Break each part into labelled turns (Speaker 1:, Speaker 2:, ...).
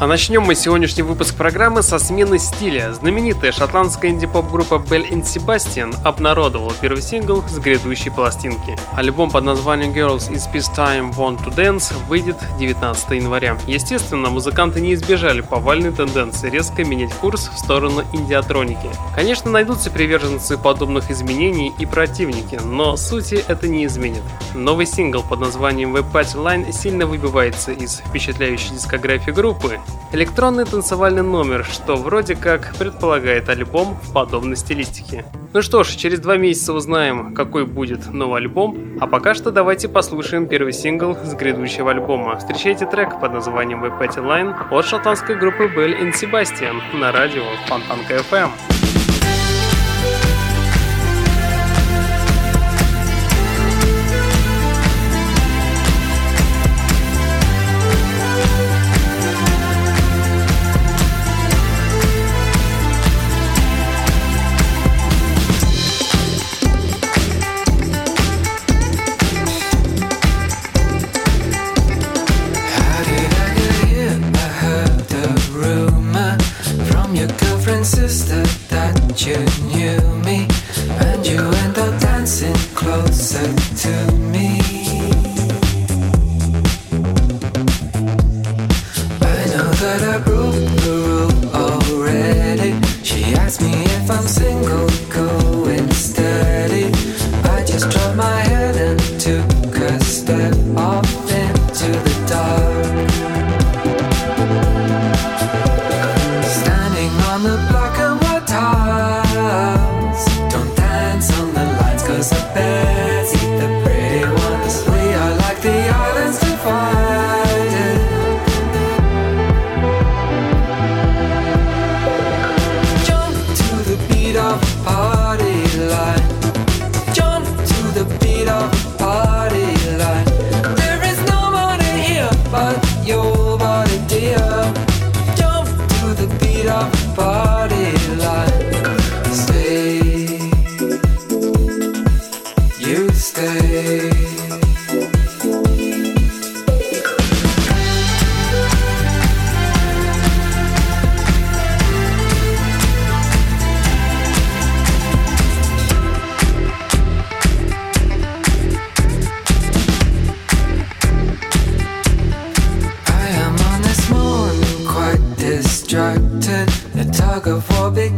Speaker 1: А начнем мы сегодняшний выпуск программы со смены стиля. Знаменитая шотландская инди-поп-группа Bell and Sebastian обнародовала первый сингл с грядущей пластинки. Альбом под названием Girls It's Peace Time Want to Dance выйдет 19 января. Естественно, музыканты не избежали повальной тенденции резко менять курс в сторону индиатроники. Конечно, найдутся приверженцы подобных изменений и противники, но сути это не изменит. Новый сингл под названием Web Party Line сильно выбивается из впечатляющей дискографии группы Электронный танцевальный номер, что вроде как предполагает альбом в подобной стилистике. Ну что ж, через два месяца узнаем, какой будет новый альбом, а пока что давайте послушаем первый сингл с грядущего альбома. Встречайте трек под названием «We Petty Line» от шотландской группы Bell and Sebastian на радио Фонтанка FM.
Speaker 2: looking for big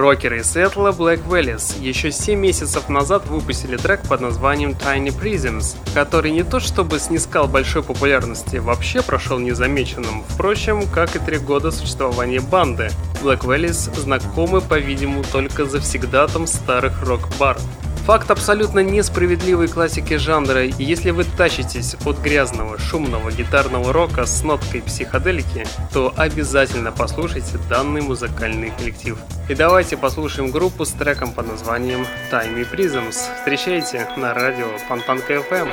Speaker 2: Рокеры из Сиэтла Black Valleys еще 7 месяцев назад выпустили трек под названием Tiny Prisms, который не то чтобы снискал большой популярности, вообще прошел незамеченным, впрочем, как и три года существования банды. Black Valleys знакомы, по-видимому, только завсегдатом старых рок-баров. Факт абсолютно несправедливой классики жанра, и если вы тащитесь от грязного, шумного гитарного рока с ноткой психоделики, то обязательно послушайте данный музыкальный коллектив. И давайте послушаем группу с треком под названием Time Prisms. Встречайте на радио Фонтанка FM.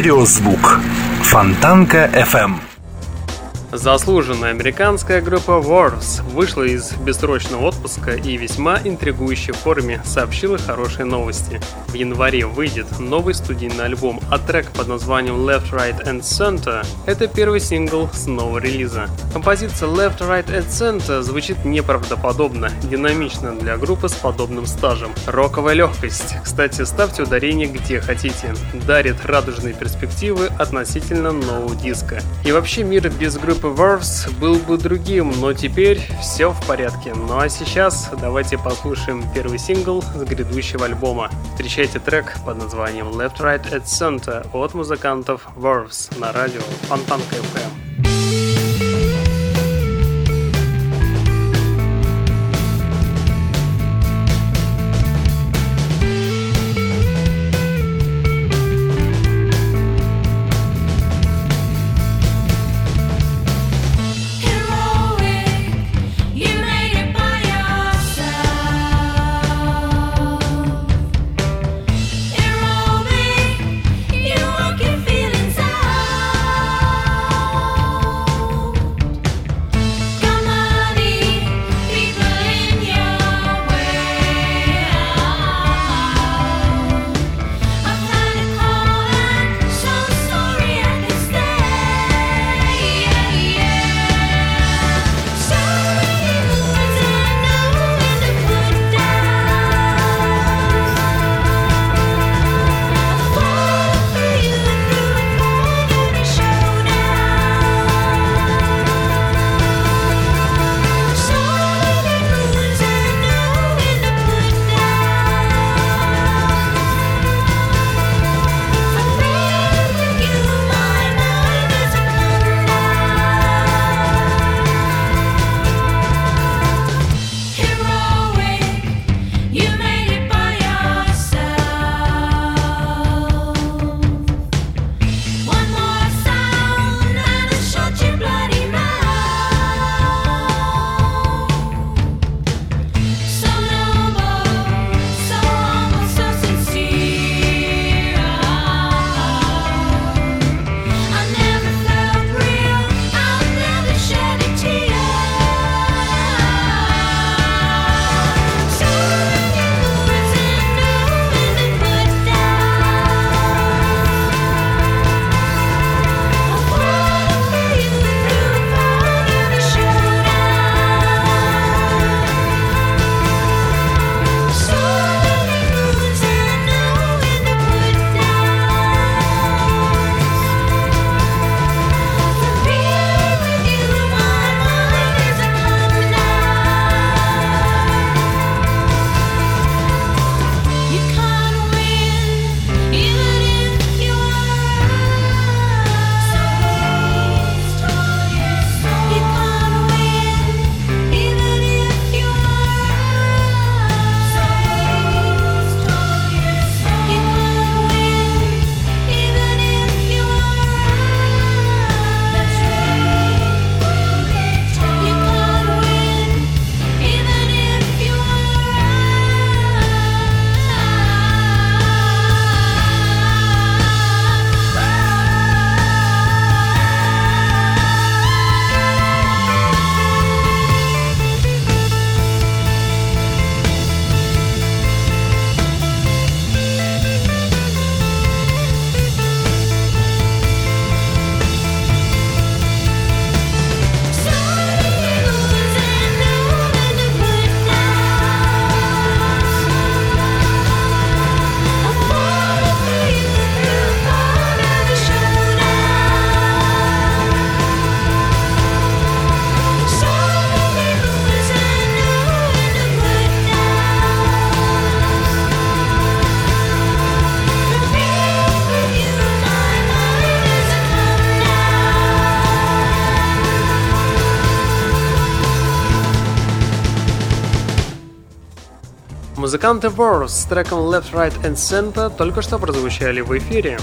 Speaker 3: Стереозвук. Фонтанка FM.
Speaker 2: Заслуженная американская группа Wars вышла из бессрочного отпуска и весьма интригующей форме сообщила хорошие новости. В январе выйдет новый студийный альбом, а трек под названием Left, Right and Center – это первый сингл с нового релиза. Композиция Left, Right and Center звучит неправдоподобно, динамично для группы с подобным стажем. Роковая легкость, кстати, ставьте ударение где хотите, дарит радужные перспективы относительно нового диска. И вообще мир без группы Verse был бы другим, но теперь все в порядке. Ну а сейчас давайте послушаем первый сингл с грядущего альбома. Встречайте трек под названием Left Right at Center от музыкантов Verse на радио Фонтанка FM.
Speaker 1: Музыканты Wars с треком Left, Right and Center только что прозвучали в эфире.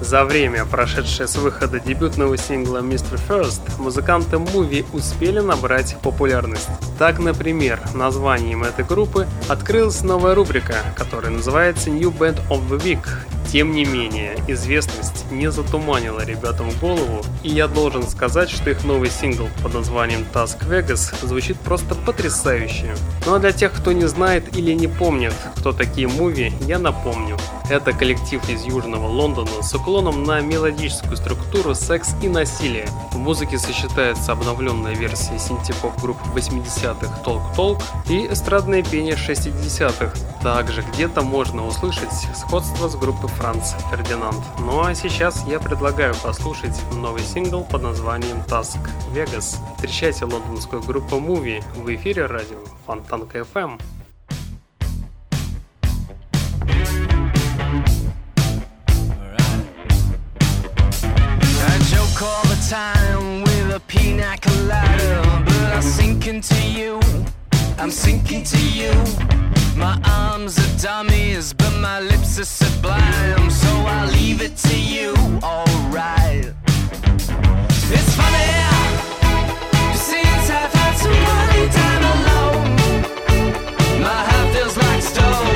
Speaker 1: За время, прошедшее с выхода дебютного сингла Mr. First, музыканты Movie успели набрать популярность. Так, например, названием этой группы открылась новая рубрика, которая называется New Band of the Week, тем не менее, известность не затуманила ребятам голову, и я должен сказать, что их новый сингл под названием Task Vegas звучит просто потрясающе. Ну а для тех, кто не знает или не помнит, кто такие муви, я напомню. Это коллектив из Южного Лондона с уклоном на мелодическую структуру, секс и насилие. В музыке сочетается обновленная версия синтепоп групп 80-х Talk Talk и эстрадное пение 60-х. Также где-то можно услышать сходство с группой Франц Фердинанд. Ну а сейчас я предлагаю послушать новый сингл под названием Task Vegas. Встречайте лондонскую группу Movie в эфире радио Фонтанка FM.
Speaker 4: time with a pina colada, but I sink into you. I'm sinking to you. My arms are dummies, but my lips are sublime. So I'll leave it to you, alright. It's funny, since I've had so much time alone, my heart feels like stone.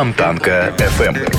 Speaker 3: Фонтанка FM.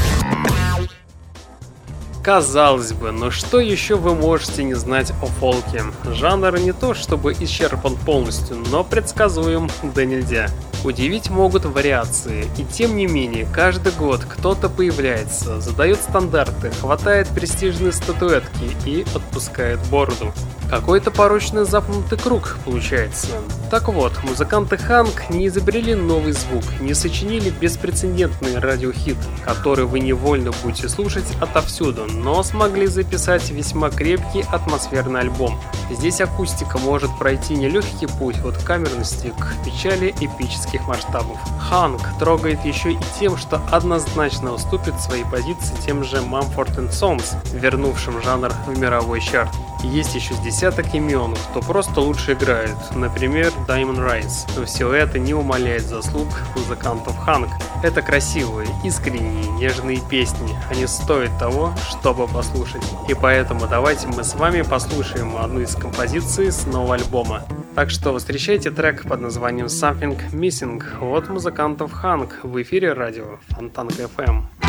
Speaker 1: Казалось бы, но что еще вы можете не знать о фолке? Жанр не то чтобы исчерпан полностью, но предсказуем да нельзя. Удивить могут вариации, и тем не менее, каждый год кто-то появляется, задает стандарты, хватает престижные статуэтки и отпускает бороду. Какой-то порочный запнутый круг получается. Так вот, музыканты Ханк не изобрели новый звук, не сочинили беспрецедентный радиохит, который вы невольно будете слушать отовсюду, но смогли записать весьма крепкий атмосферный альбом. Здесь акустика может пройти нелегкий путь от камерности к печали эпических масштабов. Ханк трогает еще и тем, что однозначно уступит свои позиции тем же Mumford Sons, вернувшим жанр в мировой чарт. Есть еще с десяток имен, кто просто лучше играет, например, Diamond Rise. Но все это не умаляет заслуг музыкантов Ханк. Это красивые, искренние, нежные песни. Они стоят того, чтобы послушать. И поэтому давайте мы с вами послушаем одну из композиций с нового альбома. Так что встречайте трек под названием Something Missing от музыкантов Ханк в эфире радио Фонтанка FM.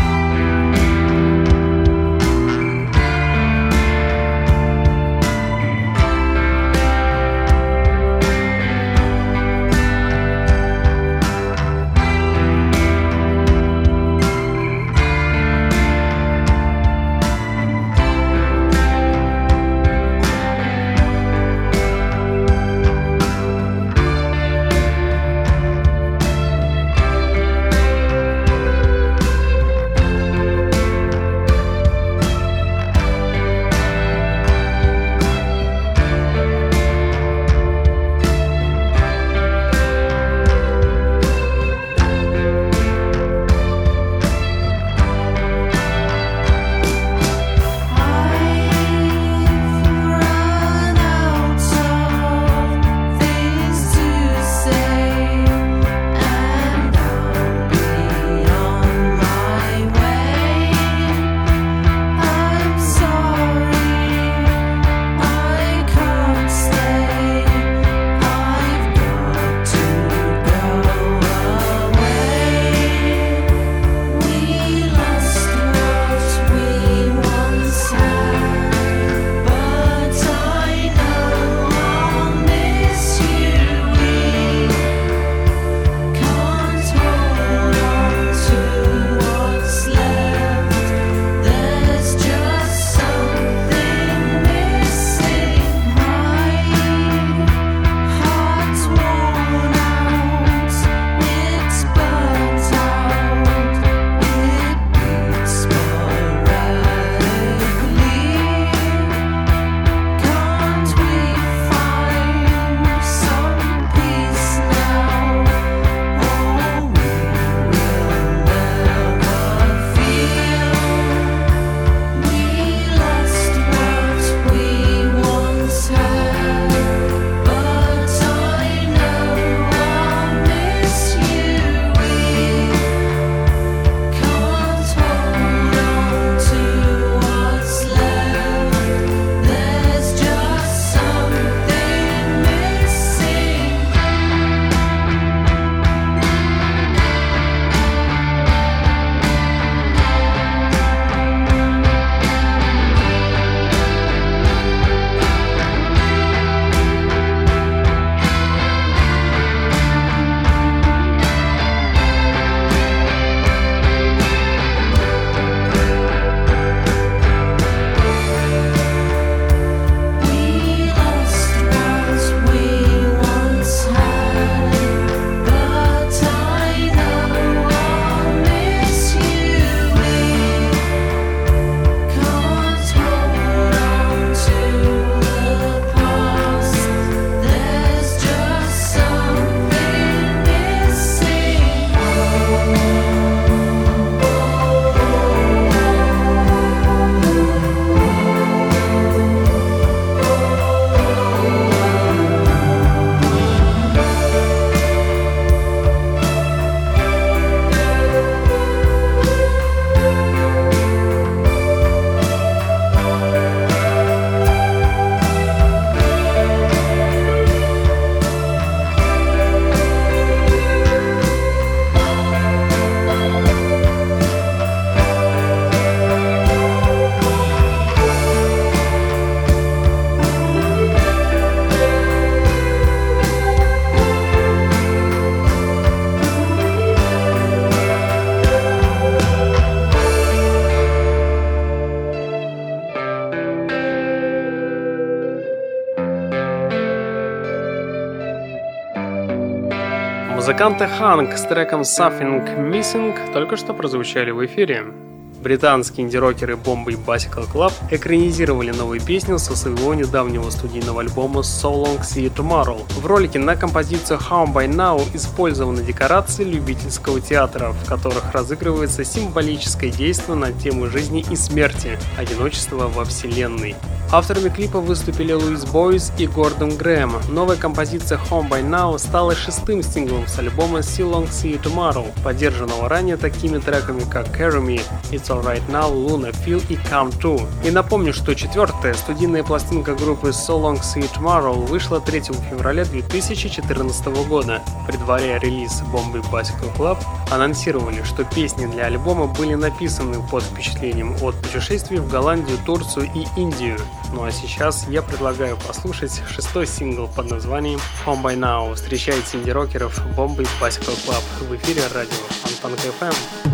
Speaker 2: Ханк с треком Something Missing только что прозвучали в эфире. Британские инди-рокеры Bomba и Bicycle Club экранизировали новую песню со своего недавнего студийного альбома So Long See You Tomorrow. В ролике на композицию Home By Now использованы декорации любительского театра, в которых разыгрывается символическое действие на тему жизни и смерти, одиночества во вселенной. Авторами клипа выступили Луис Бойс и Гордон Грэм. Новая композиция Home By Now стала шестым синглом с альбома See Long See You Tomorrow, поддержанного ранее такими треками как Carry Me, It's Right Now, Luna, Feel и Come To. И напомню, что четвертая студийная пластинка группы So Long See You Tomorrow вышла 3 февраля 2014 года. Предваряя релиз бомбы Bicycle Club, анонсировали, что песни для альбома были написаны под впечатлением от путешествий в Голландию, Турцию и Индию. Ну а сейчас я предлагаю послушать шестой сингл под названием Home By Now. Встречайте инди-рокеров Бомбы Bicycle Club в эфире радио Фонтанка FM.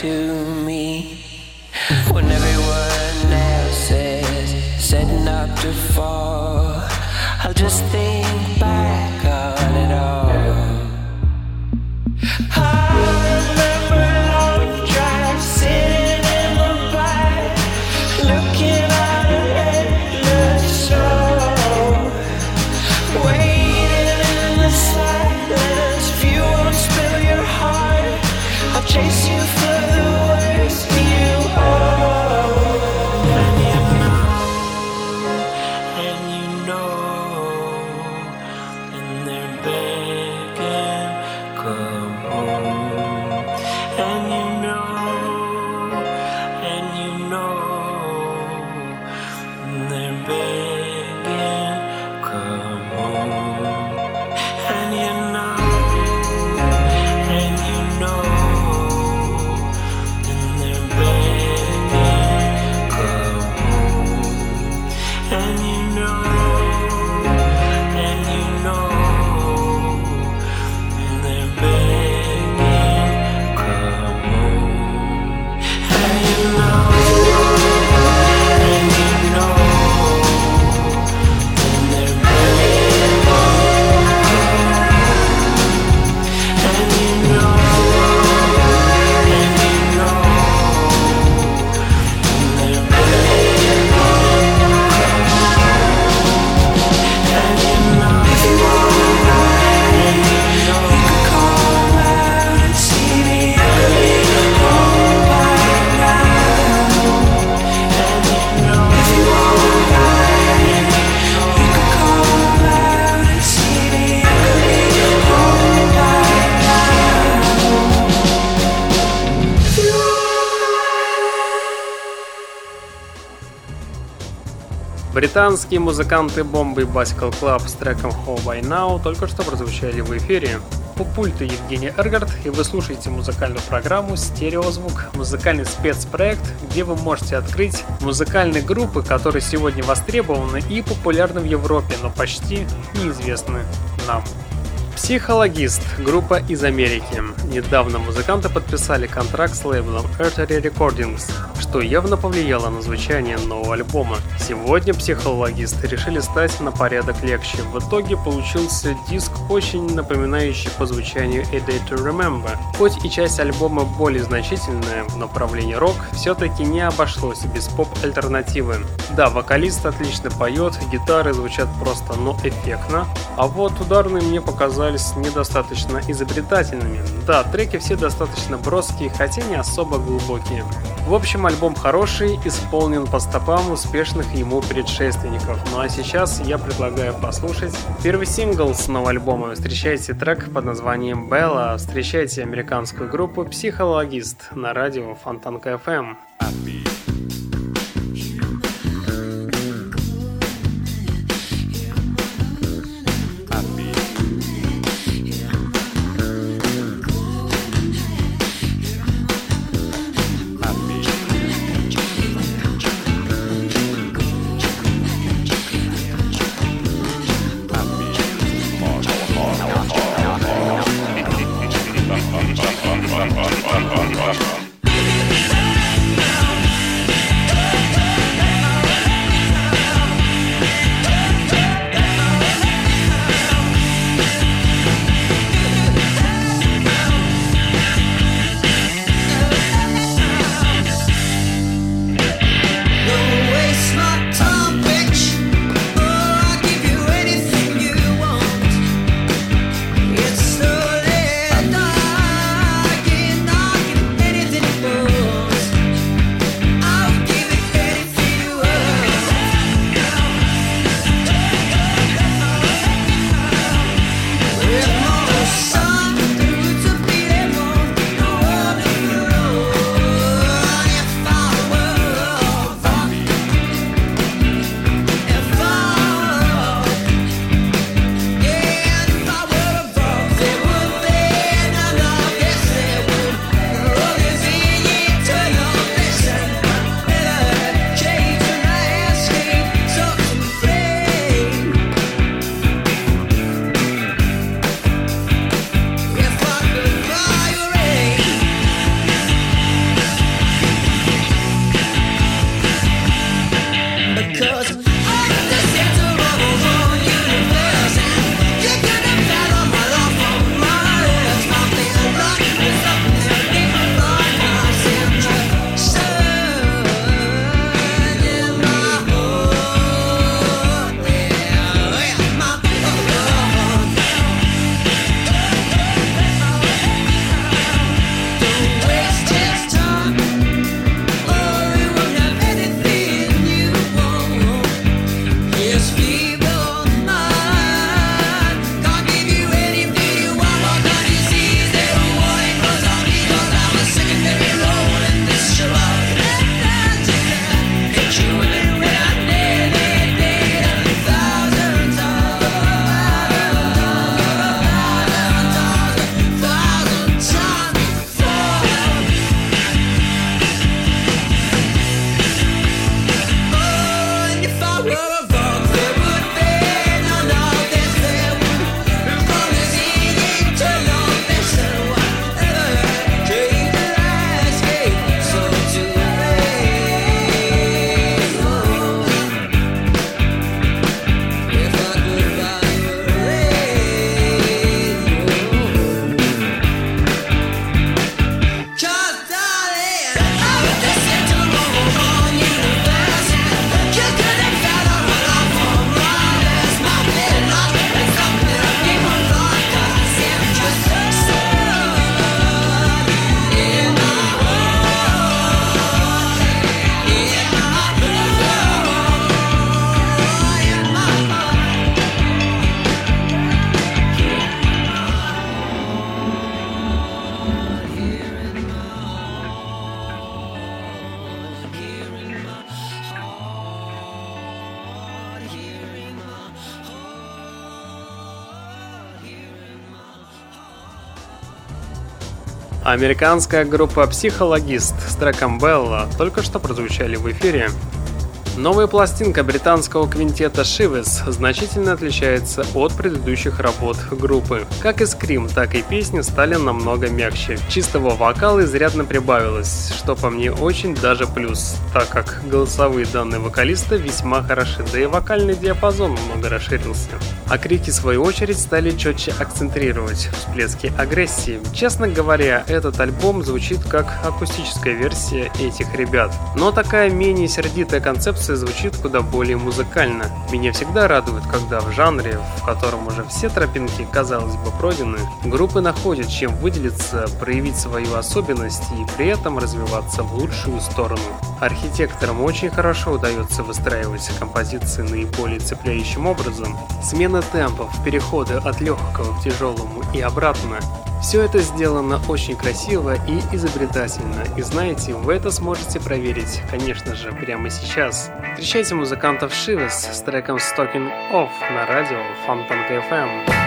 Speaker 2: to me when everyone else is setting up to fall. I'll just think.
Speaker 1: Британские музыканты Бомбы Bicycle Club с треком How By Now только что прозвучали в эфире. У пульта Евгений Эргард, и вы слушаете музыкальную программу «Стереозвук», музыкальный спецпроект, где вы можете открыть музыкальные группы, которые сегодня востребованы и популярны в Европе, но почти неизвестны нам. Психологист, группа из Америки. Недавно музыканты подписали контракт с лейблом Artery Recordings, что явно повлияло на звучание нового альбома. Сегодня психологисты решили стать на порядок легче. В итоге получился диск, очень напоминающий по звучанию A Day to Remember. Хоть и часть альбома более значительная в направлении рок, все-таки не обошлось без поп-альтернативы. Да, вокалист отлично поет, гитары звучат просто, но эффектно, а вот ударные мне показали оказались недостаточно изобретательными. Да, треки все достаточно броские, хотя не особо глубокие. В общем, альбом хороший, исполнен по стопам успешных ему предшественников. Ну а сейчас я предлагаю послушать первый сингл с нового альбома. Встречайте трек под названием «Белла». Встречайте американскую группу «Психологист» на радио Фонтанка FM. Американская группа «Психологист» с треком «Белла» только что прозвучали в эфире. Новая пластинка британского квинтета Shivers значительно отличается от предыдущих работ группы. Как и скрим, так и песни стали намного мягче. Чистого вокала изрядно прибавилось, что по мне очень даже плюс, так как голосовые данные вокалиста весьма хороши, да и вокальный диапазон много расширился. А крики, в свою очередь, стали четче акцентрировать всплески агрессии. Честно говоря, этот альбом звучит как акустическая версия этих ребят. Но такая менее сердитая концепция композиция звучит куда более музыкально. Меня всегда радует, когда в жанре, в котором уже все тропинки, казалось бы, пройдены, группы находят чем выделиться, проявить свою особенность и при этом развиваться в лучшую сторону. Архитекторам очень хорошо удается выстраивать композиции наиболее цепляющим образом. Смена темпов, переходы от легкого к тяжелому и обратно все это сделано очень красиво и изобретательно, и знаете, вы это сможете проверить, конечно же, прямо сейчас. Встречайте музыкантов Шивес с треком Stalking Off на радио Фонтанка FM.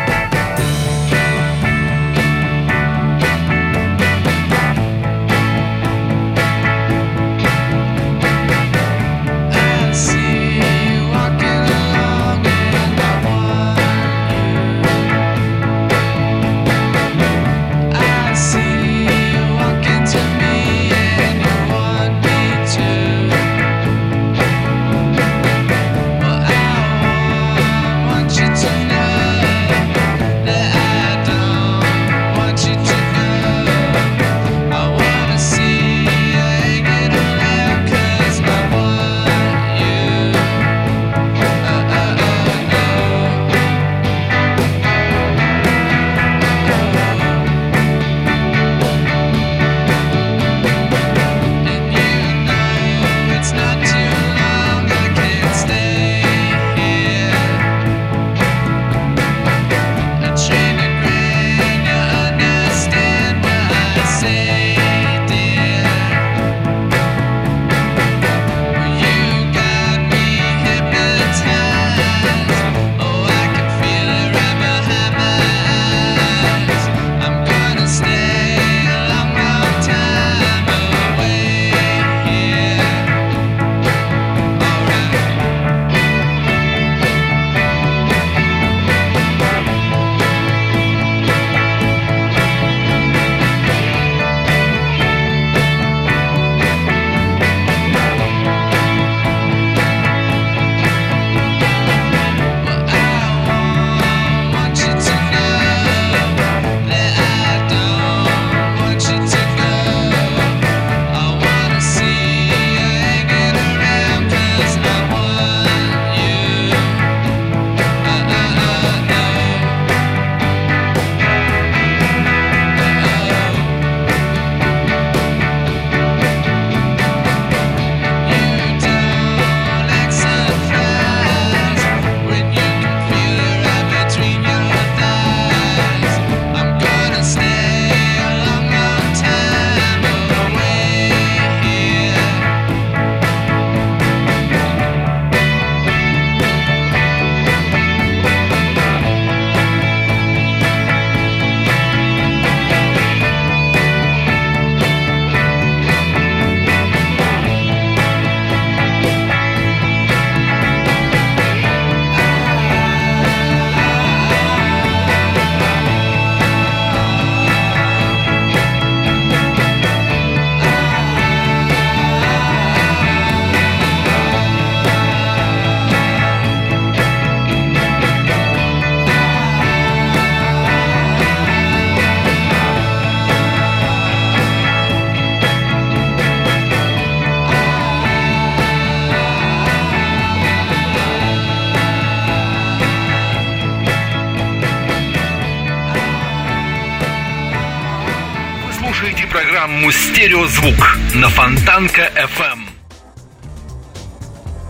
Speaker 3: «Стереозвук» на Фонтанка FM.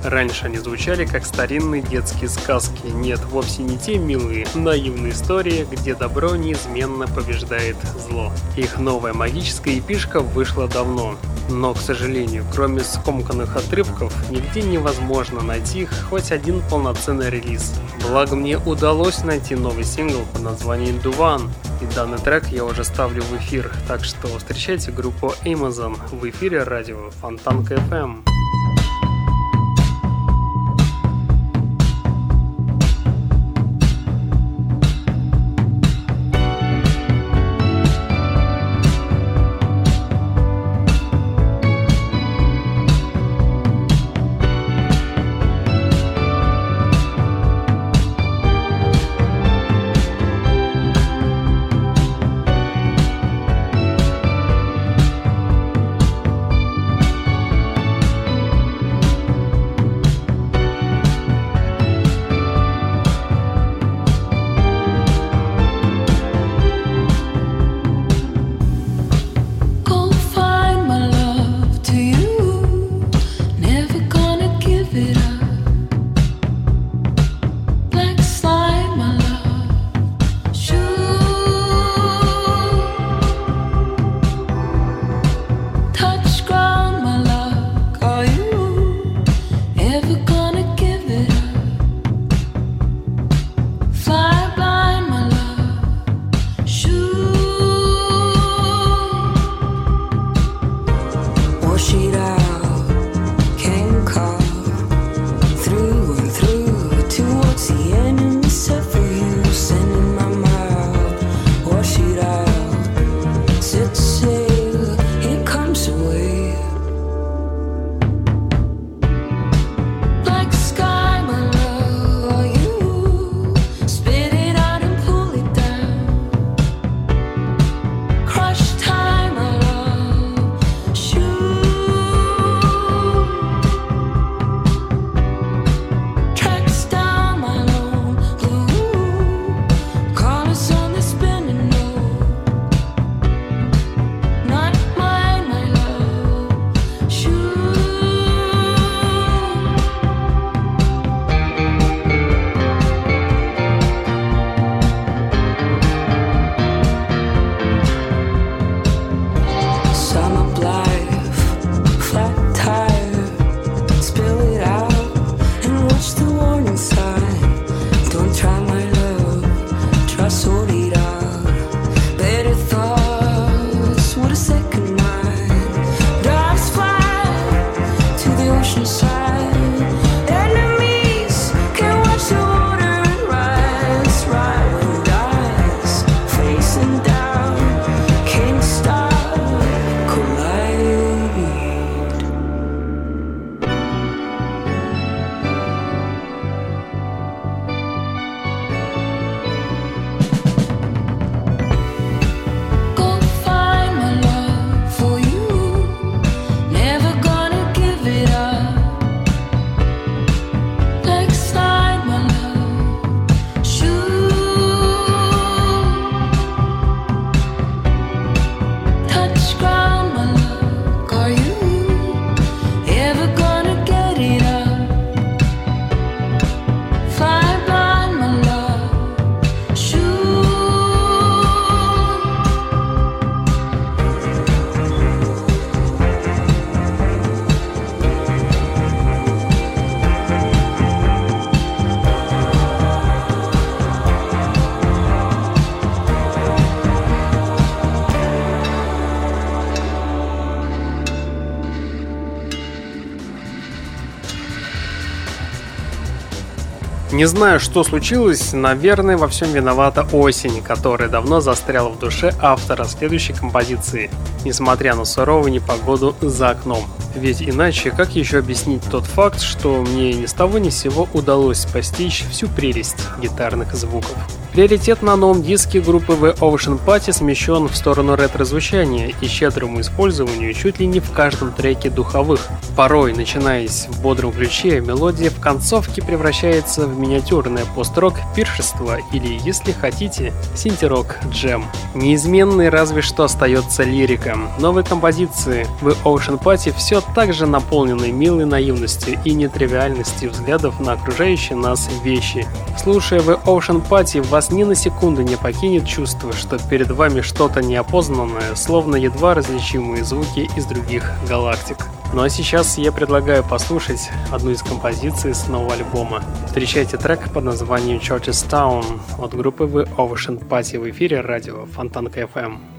Speaker 2: Раньше они звучали как старинные детские сказки. Нет, вовсе не те милые, наивные истории, где добро неизменно побеждает зло. Их новая магическая эпишка вышла давно. Но, к сожалению, кроме скомканных отрывков, нигде невозможно найти хоть один полноценный релиз. Благо мне удалось найти новый сингл под названием Duvan, и данный трек я уже ставлю в эфир, так что встречайте группу Amazon в эфире радио Фонтанка FM. Не знаю, что случилось, наверное, во всем виновата осень, которая давно застряла в душе автора следующей композиции, несмотря на суровую непогоду за окном. Ведь иначе как еще объяснить тот факт, что мне ни с того ни с сего удалось постичь всю прелесть гитарных звуков?
Speaker 1: Приоритет на новом диске группы The Ocean Party смещен в сторону ретро-звучания и щедрому использованию чуть ли не в каждом треке духовых. Порой, начинаясь в бодром ключе, мелодия в концовке превращается в миниатюрное пост-рок пиршество или, если хотите, синтерок джем. Неизменной разве что остается лирика. Новые композиции The Ocean Party все так же наполнены милой наивностью и нетривиальностью взглядов на окружающие нас вещи. Слушая The Ocean Party, вас вас ни на секунду не покинет чувство, что перед вами что-то неопознанное, словно едва различимые звуки из других галактик. Ну а сейчас я предлагаю послушать одну из композиций с нового альбома. Встречайте трек под названием Churches Town от группы The Ocean Party в эфире радио Фонтанка FM.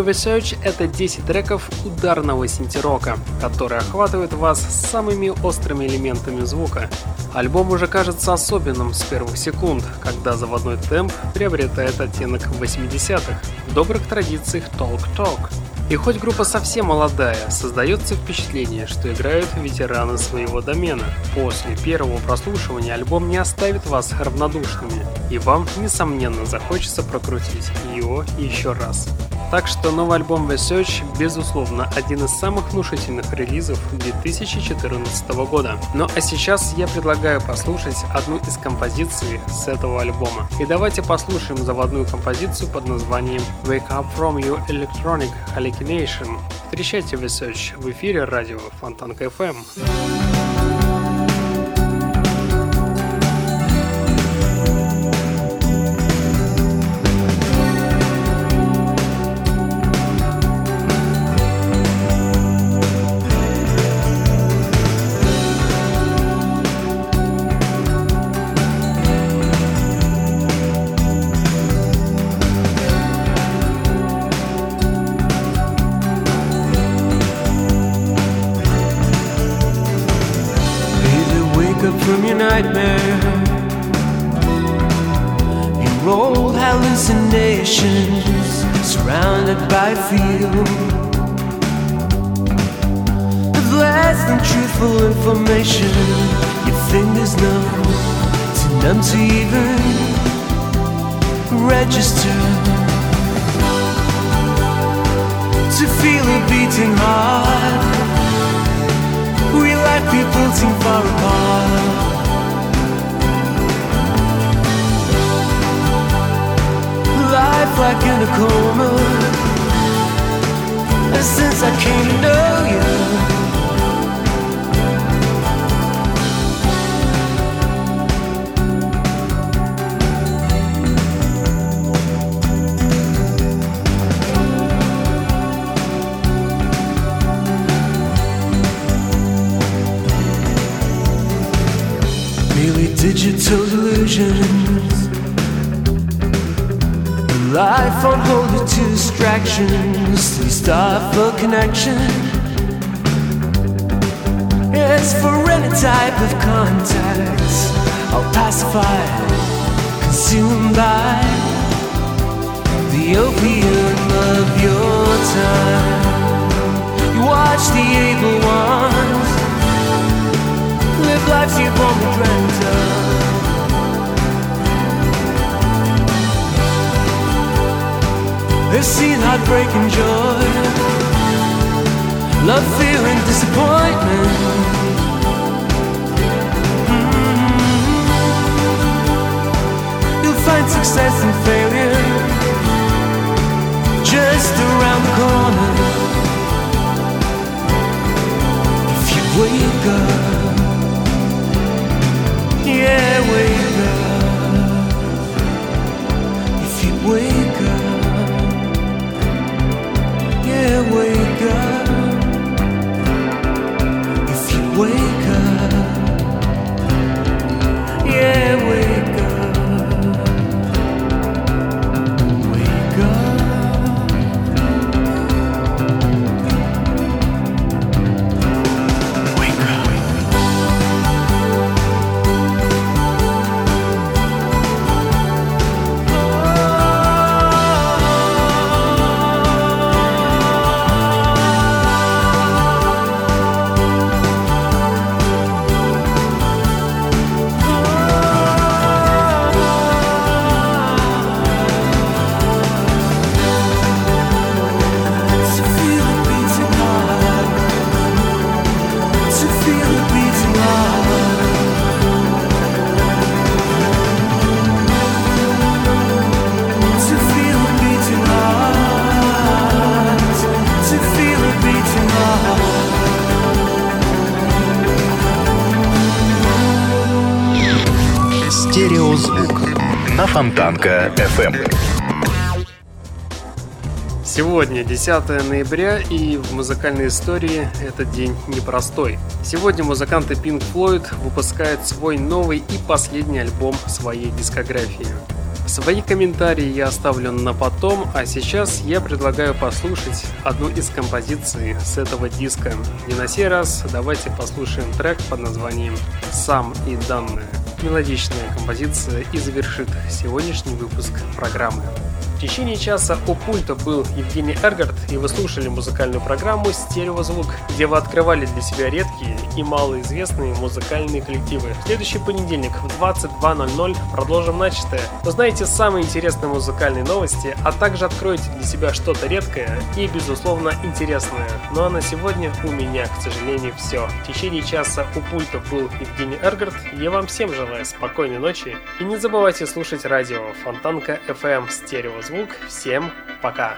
Speaker 1: Новый Research — это 10 треков ударного синтерока, которые охватывают вас самыми острыми элементами звука. Альбом уже кажется особенным с первых секунд, когда заводной темп приобретает оттенок 80-х, в добрых традициях толк-ток. И хоть группа совсем молодая, создается впечатление, что играют ветераны своего домена. После первого прослушивания альбом не оставит вас равнодушными, и вам, несомненно, захочется прокрутить его еще раз. Так что новый альбом Research, безусловно, один из самых внушительных релизов 2014 года. Ну а сейчас я предлагаю послушать одну из композиций с этого альбома. И давайте послушаем заводную композицию под названием Wake Up From Your Electronic Hallucination. Встречайте Research в эфире радио Фонтанка FM.
Speaker 4: information. Your fingers know to numb to even register. To feel a beating heart. We like people seem far apart. Life like in a coma. Since I came to know you. Digital delusions. Life on hold to distractions. We start for connection. It's for any type of contact. I'll pacify, consumed by the opium of your time. You watch the able ones live lives you've only dreamt of. They've seen heartbreak and joy, love, fear, and disappointment. Mm-hmm. You'll find success and failure just around the corner. If you wake up, yeah, wake up. If you wake Wake up. If you wake
Speaker 5: Фонтанка FM.
Speaker 1: Сегодня 10 ноября, и в музыкальной истории этот день непростой. Сегодня музыканты Pink Floyd выпускают свой новый и последний альбом своей дискографии. Свои комментарии я оставлю на потом, а сейчас я предлагаю послушать одну из композиций с этого диска. И на сей раз давайте послушаем трек под названием «Сам и данные». Мелодичная композиция и завершит сегодняшний выпуск программы. В течение часа у пульта был Евгений Эргард, и вы слушали музыкальную программу «Стереозвук», где вы открывали для себя редкие и малоизвестные музыкальные коллективы. В следующий понедельник в 22.00 продолжим начатое. Узнаете самые интересные музыкальные новости, а также откроете для себя что-то редкое и, безусловно, интересное. Ну а на сегодня у меня, к сожалению, все. В течение часа у пульта был Евгений Эргард. Я вам всем желаю спокойной ночи и не забывайте слушать радио Фонтанка FM Стереозвук звук. Всем пока!